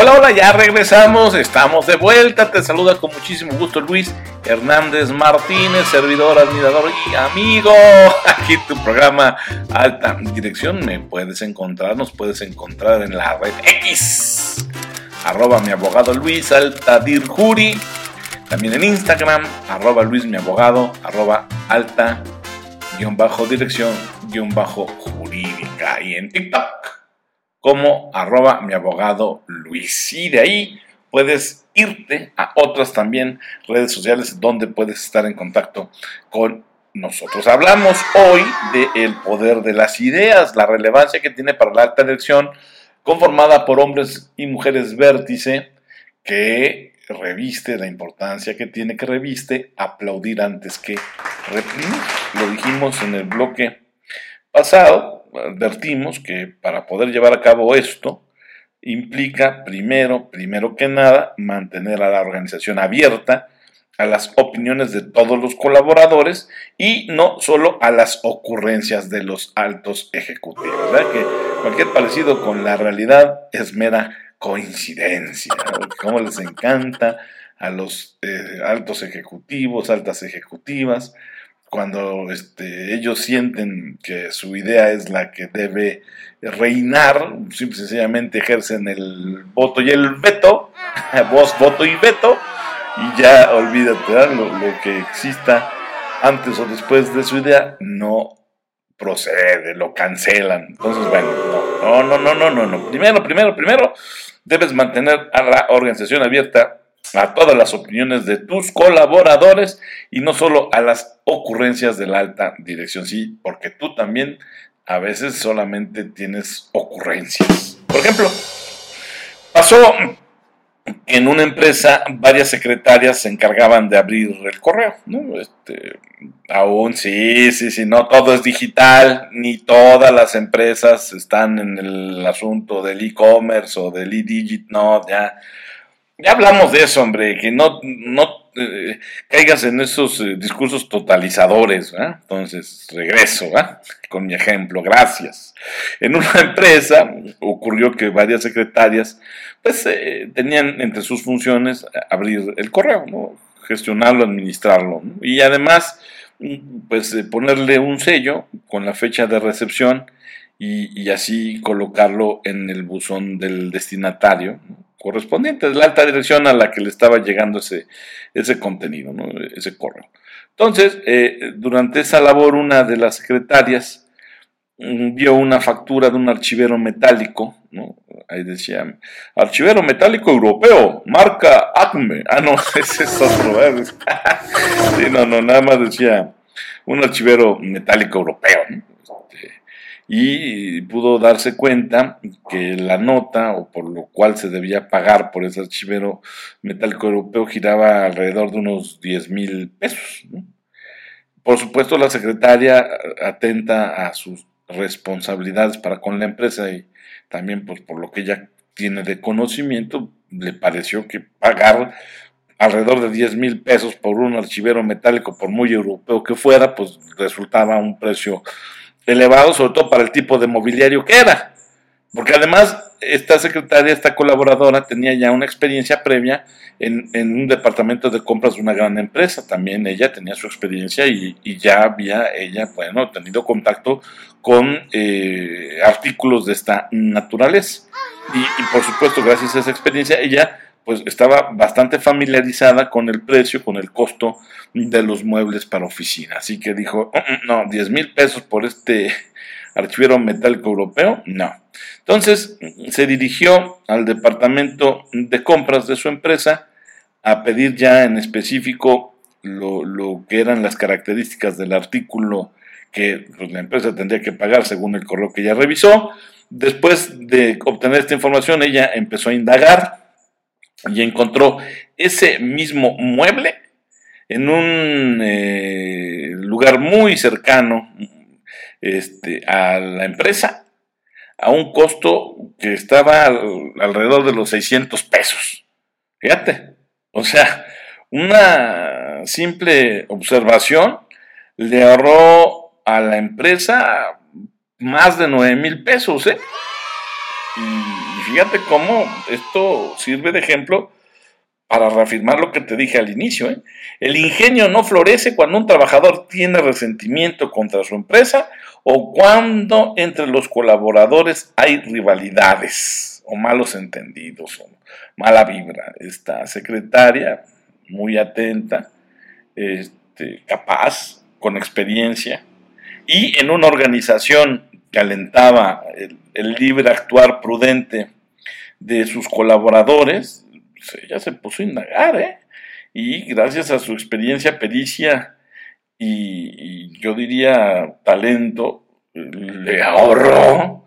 Hola, hola, ya regresamos, estamos de vuelta. Te saluda con muchísimo gusto Luis Hernández Martínez, servidor, admirador y amigo. Aquí tu programa Alta Dirección. Me puedes encontrar, nos puedes encontrar en la red X, arroba mi abogado Luis Altadirjuri. También en Instagram, arroba Luis mi abogado, arroba alta guion bajo dirección guion bajo jurídica. Y en TikTok como arroba mi abogado Luis. Y de ahí puedes irte a otras también redes sociales donde puedes estar en contacto con nosotros. Hablamos hoy del poder de las ideas, la relevancia que tiene para la alta dirección, conformada por hombres y mujeres vértice, que reviste la importancia que tiene que reviste aplaudir antes que reprimir. Lo dijimos en el bloque pasado, advertimos que para poder llevar a cabo esto implica primero, primero que nada, mantener a la organización abierta a las opiniones de todos los colaboradores y no solo a las ocurrencias de los altos ejecutivos. cualquier parecido con la realidad es mera coincidencia. Como les encanta a los eh, altos ejecutivos, altas ejecutivas, cuando este, ellos sienten que su idea es la que debe reinar, simple y sencillamente ejercen el voto y el veto, voz, voto y veto, y ya olvídate, lo, lo, que exista antes o después de su idea no procede, lo cancelan. Entonces, bueno, no, no, no, no, no, no. Primero, primero, primero, debes mantener a la organización abierta a todas las opiniones de tus colaboradores y no solo a las ocurrencias de la alta dirección, sí, porque tú también a veces solamente tienes ocurrencias. Por ejemplo, pasó en una empresa varias secretarias se encargaban de abrir el correo, ¿no? Este, aún sí, sí, sí, no todo es digital, ni todas las empresas están en el asunto del e-commerce o del e-digit, no, ya ya hablamos de eso, hombre, que no, no eh, caigas en esos eh, discursos totalizadores. Entonces, regreso con mi ejemplo, gracias. En una empresa ocurrió que varias secretarias pues eh, tenían entre sus funciones abrir el correo, ¿no? gestionarlo, administrarlo. Y además, pues ponerle un sello con la fecha de recepción y, así colocarlo en el buzón del destinatario. ¿no? correspondiente, de la alta dirección a la que le estaba llegando ese, ese contenido, ese correo. Entonces, eh, durante esa labor, una de las secretarias mm, vio una factura de un archivero metálico, ¿no? ahí decía, archivero metálico europeo, marca Acme. Ah, no, ese es otro. sí, no, no, nada más decía un archivero metálico europeo. ¿no? Y pudo darse cuenta que la nota o por lo cual se debía pagar por ese archivero metálico europeo giraba alrededor de unos 10 mil pesos. Por supuesto, la secretaria atenta a sus responsabilidades para con la empresa y también pues, por lo que ella tiene de conocimiento, le pareció que pagar alrededor de 10 mil pesos por un archivero metálico, por muy europeo que fuera, pues resultaba un precio elevado, sobre todo para el tipo de mobiliario que era. Porque además esta secretaria, esta colaboradora, tenía ya una experiencia previa en, un departamento de compras de una gran empresa. También ella tenía su experiencia y, ya había ella, bueno, tenido contacto con eh, artículos de esta naturaleza. Y por supuesto, gracias a esa experiencia, ella pues estaba bastante familiarizada con el precio, con el costo de los muebles para oficina. Así que dijo, mm, mm, no, 10 mil pesos por este archivero metálico europeo, no. Entonces se dirigió al departamento de compras de su empresa a pedir ya en específico lo, lo que eran las características del artículo que pues, la empresa tendría que pagar según el correo que ella revisó. Después de obtener esta información, ella empezó a indagar y encontró ese mismo mueble en un eh, lugar muy cercano este, a la empresa a un costo que estaba alrededor de los 600 pesos. Fíjate, o sea, una simple observación le ahorró a la empresa más de 9 mil pesos, ¿eh? Y fíjate cómo esto sirve de ejemplo para reafirmar lo que te dije al inicio. ¿eh? El ingenio no florece cuando un trabajador tiene resentimiento contra su empresa o cuando entre los colaboradores hay rivalidades o malos entendidos o mala vibra. Esta secretaria, muy atenta, este, capaz, con experiencia, y en una organización que alentaba el, el libre actuar prudente de sus colaboradores, ella se puso a indagar, ¿eh? Y gracias a su experiencia, pericia y, yo diría talento, le ahorró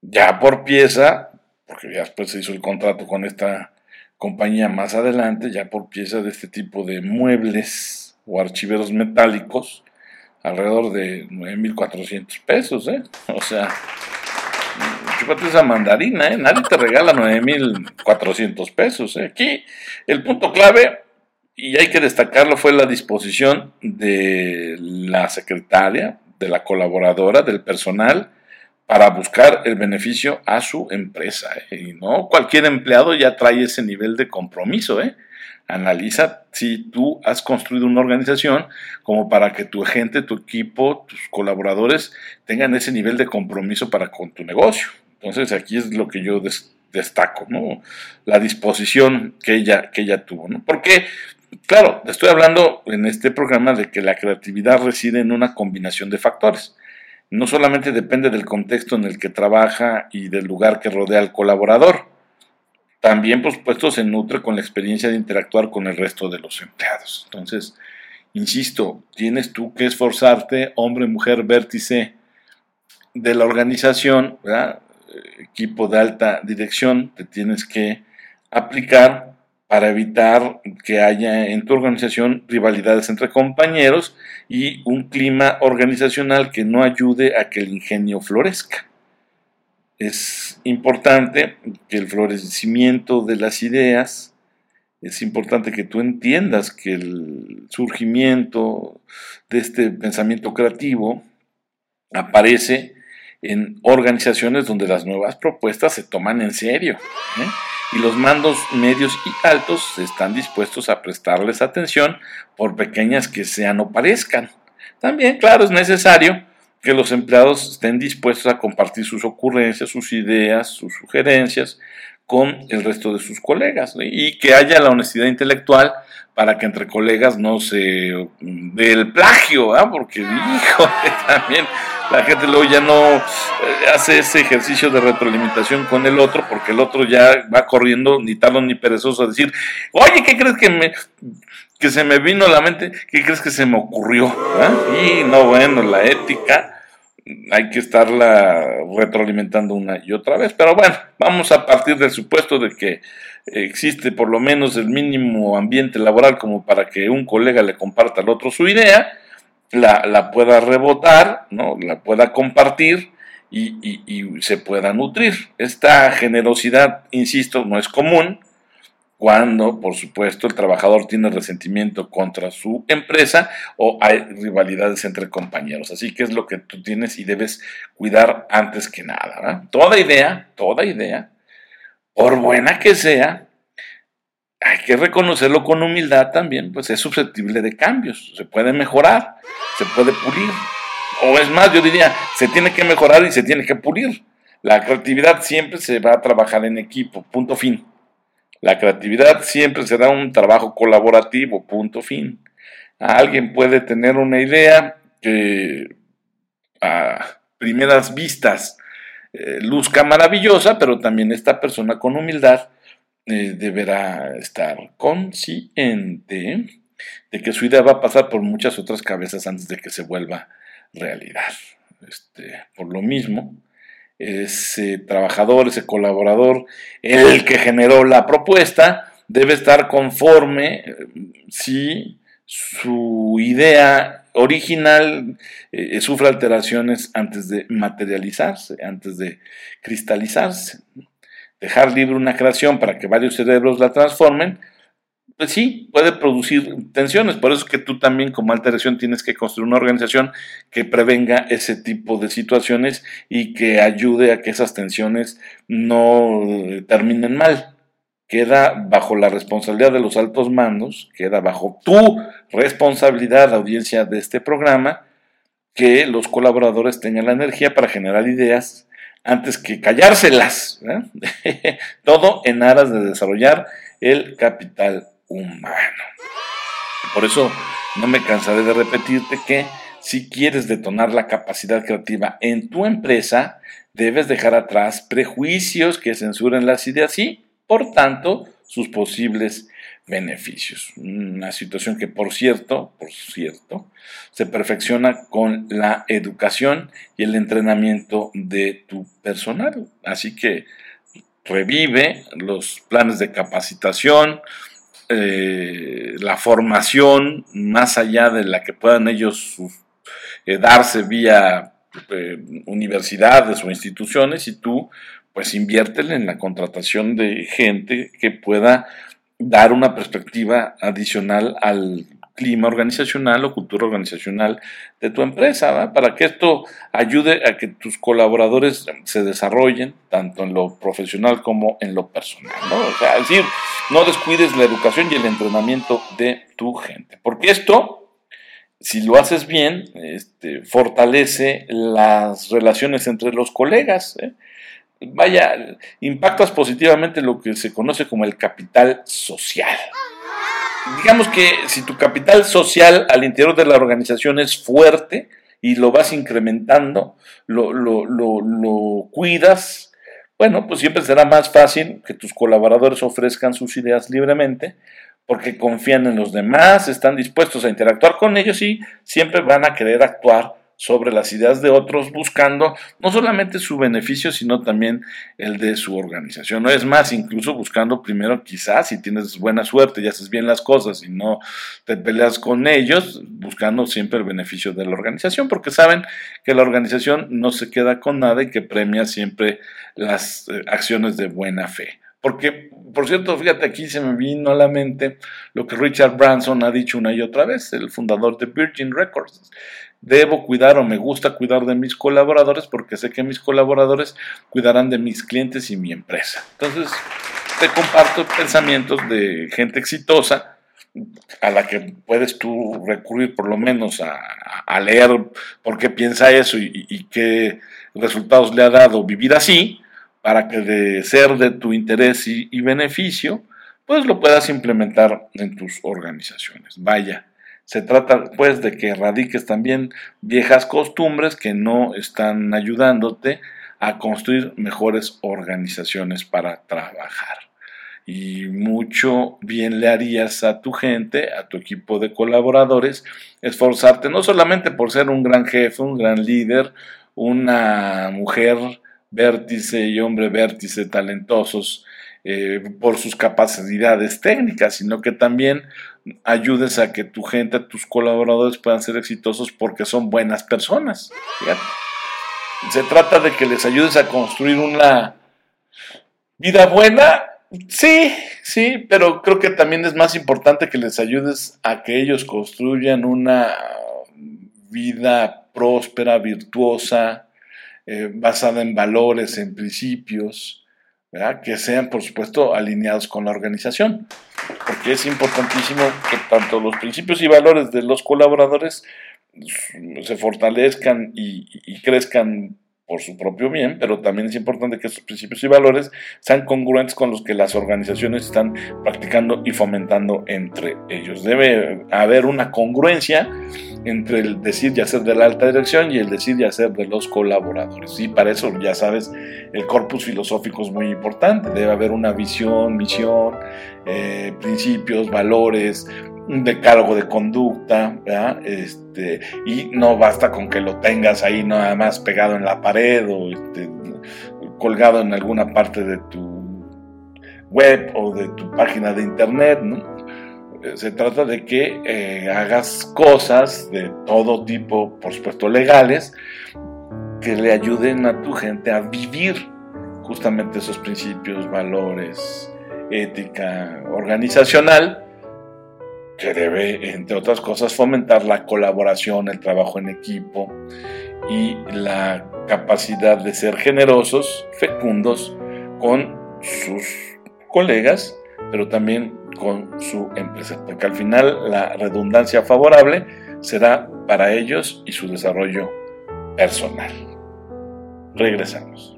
ya por pieza, porque ya después se hizo el contrato con esta compañía más adelante, ya por pieza de este tipo de muebles o archiveros metálicos, alrededor de 9.400 pesos, ¿eh? O sea, chúpate esa mandarina, ¿eh? Nadie te regala 9.400 pesos. ¿eh? Aquí el punto clave, y hay que destacarlo, fue la disposición de la secretaria, de la colaboradora, del personal, para buscar el beneficio a su empresa. ¿eh? Y no cualquier empleado ya trae ese nivel de compromiso. ¿eh? Analiza si tú has construido una organización como para que tu gente, tu equipo, tus colaboradores tengan ese nivel de compromiso para con tu negocio. Entonces aquí es lo que yo destaco, ¿no? La disposición que ella, que ella tuvo, ¿no? Porque, claro, estoy hablando en este programa de que la creatividad reside en una combinación de factores. No solamente depende del contexto en el que trabaja y del lugar que rodea al colaborador, también, por supuesto, se nutre con la experiencia de interactuar con el resto de los empleados. Entonces, insisto, tienes tú que esforzarte, hombre, mujer, vértice de la organización, ¿verdad? Equipo de alta dirección te tienes que aplicar para evitar que haya en tu organización rivalidades entre compañeros y un clima organizacional que no ayude a que el ingenio florezca. Es importante que el florecimiento de las ideas, es importante que tú entiendas que el surgimiento de este pensamiento creativo aparece en organizaciones donde las nuevas propuestas se toman en serio ¿eh? y los mandos medios y altos están dispuestos a prestarles atención por pequeñas que sean o parezcan. También, claro, es necesario que los empleados estén dispuestos a compartir sus ocurrencias, sus ideas, sus sugerencias con el resto de sus colegas y que haya la honestidad intelectual para que entre colegas no se dé el plagio, ¿ah? porque hijo, también la gente luego ya no eh, hace ese ejercicio de retroalimentación con el otro, porque el otro ya va corriendo, ni tardo ni perezoso, a decir, oye, ¿qué crees que me que se me vino a la mente? ¿Qué crees que se me ocurrió? ¿Ah? Y no, bueno, la ética hay que estarla retroalimentando una y otra vez. Pero bueno, vamos a partir del supuesto de que existe por lo menos el mínimo ambiente laboral como para que un colega le comparta al otro su idea la, pueda rebotar, ¿no? la pueda compartir y, se pueda nutrir. Esta generosidad, insisto, no es común cuando, por supuesto, el trabajador tiene resentimiento contra su empresa o hay rivalidades entre compañeros. Así que es lo que tú tienes y debes cuidar antes que nada. Toda idea, toda idea, por buena que sea, hay que reconocerlo con humildad también, pues es susceptible de cambios, se puede mejorar, se puede pulir. O es más, yo diría, se tiene que mejorar y se tiene que pulir. La creatividad siempre se va a trabajar en equipo, punto fin. La creatividad siempre será un trabajo colaborativo, punto fin. Alguien puede tener una idea que a primeras vistas eh, luzca maravillosa, pero también esta persona con humildad eh, deberá estar consciente de que su idea va a pasar por muchas otras cabezas antes de que se vuelva realidad. Este, por lo mismo, ese trabajador, ese colaborador, el que generó la propuesta, debe estar conforme eh, si su idea original eh, sufre alteraciones antes de materializarse, antes de cristalizarse dejar libre una creación para que varios cerebros la transformen, pues sí, puede producir tensiones. Por eso es que tú también como alta dirección tienes que construir una organización que prevenga ese tipo de situaciones y que ayude a que esas tensiones no terminen mal. Queda bajo la responsabilidad de los altos mandos, queda bajo tu responsabilidad, audiencia de este programa, que los colaboradores tengan la energía para generar ideas antes que callárselas. Todo en aras de desarrollar el capital humano. Por eso no me cansaré de repetirte que si quieres detonar la capacidad creativa en tu empresa, debes dejar atrás prejuicios que censuren las ideas y, por tanto, sus posibles beneficios. Una situación que, por cierto, por cierto, se perfecciona con la educación y el entrenamiento de tu personal. Así que revive los planes de capacitación, eh, la formación más allá de la que puedan ellos eh, darse vía eh, universidades o instituciones y tú pues inviértele en la contratación de gente que pueda dar una perspectiva adicional al clima organizacional o cultura organizacional de tu empresa, para que esto ayude a que tus colaboradores se desarrollen tanto en lo profesional como en lo personal. ¿no? O sea, es decir, no descuides la educación y el entrenamiento de tu gente, porque esto, si lo haces bien, este, fortalece las relaciones entre los colegas. ¿eh? Vaya, impactas positivamente lo que se conoce como el capital social. Digamos que si tu capital social al interior de la organización es fuerte y lo vas incrementando, lo, lo, cuidas, bueno, pues siempre será más fácil que tus colaboradores ofrezcan sus ideas libremente porque confían en los demás, están dispuestos a interactuar con ellos y siempre van a querer actuar sobre las ideas de otros, buscando no solamente su beneficio, sino también el de su organización. No es más, incluso buscando primero, quizás, si tienes buena suerte y haces bien las cosas y no te peleas con ellos, buscando siempre el beneficio de la organización, porque saben que la organización no se queda con nada y que premia siempre las eh, acciones de buena fe. Porque, por cierto, fíjate, aquí se me vino a la mente lo que Richard Branson ha dicho una y otra vez, el fundador de Virgin Records debo cuidar o me gusta cuidar de mis colaboradores porque sé que mis colaboradores cuidarán de mis clientes y mi empresa. Entonces, te comparto pensamientos de gente exitosa a la que puedes tú recurrir por lo menos a, leer por qué piensa eso y, qué resultados le ha dado vivir así, para que de ser de tu interés y, y beneficio, pues lo puedas implementar en tus organizaciones. Vaya, se trata pues de que erradiques también viejas costumbres que no están ayudándote a construir mejores organizaciones para trabajar. Y mucho bien le harías a tu gente, a tu equipo de colaboradores, esforzarte no solamente por ser un gran jefe, un gran líder, una mujer vértice y hombre vértice talentosos eh, por sus capacidades técnicas, sino que también ayudes a que tu gente, tus colaboradores puedan ser exitosos porque son buenas personas. Se trata de que les ayudes a construir una vida buena. Sí, sí, pero creo que también es más importante que les ayudes a que ellos construyan una vida próspera, virtuosa, eh, basada en valores, en principios, que sean, por supuesto, alineados con la organización, porque es importantísimo que tanto los principios y valores de los colaboradores se fortalezcan y crezcan por su propio bien, pero también es importante que estos principios y valores sean congruentes con los que las organizaciones están practicando y fomentando entre ellos. Debe haber una congruencia entre el decir y hacer de la alta dirección y el decir y hacer de los colaboradores. Y para eso, ya sabes, el corpus filosófico es muy importante. Debe haber una visión, misión, eh, principios, valores, un decálogo de conducta, Este, y no basta con que lo tengas ahí nada más pegado en la pared o este, colgado en alguna parte de tu web o de tu página de internet, Se trata de que eh, hagas cosas de todo tipo, por supuesto legales, que le ayuden a tu gente a vivir justamente esos principios, valores, ética organizacional, que debe, entre otras cosas, fomentar la colaboración, el trabajo en equipo y la capacidad de ser generosos, fecundos con sus colegas, pero también con su empresa, porque al final la redundancia favorable será para ellos y su desarrollo personal. Regresamos.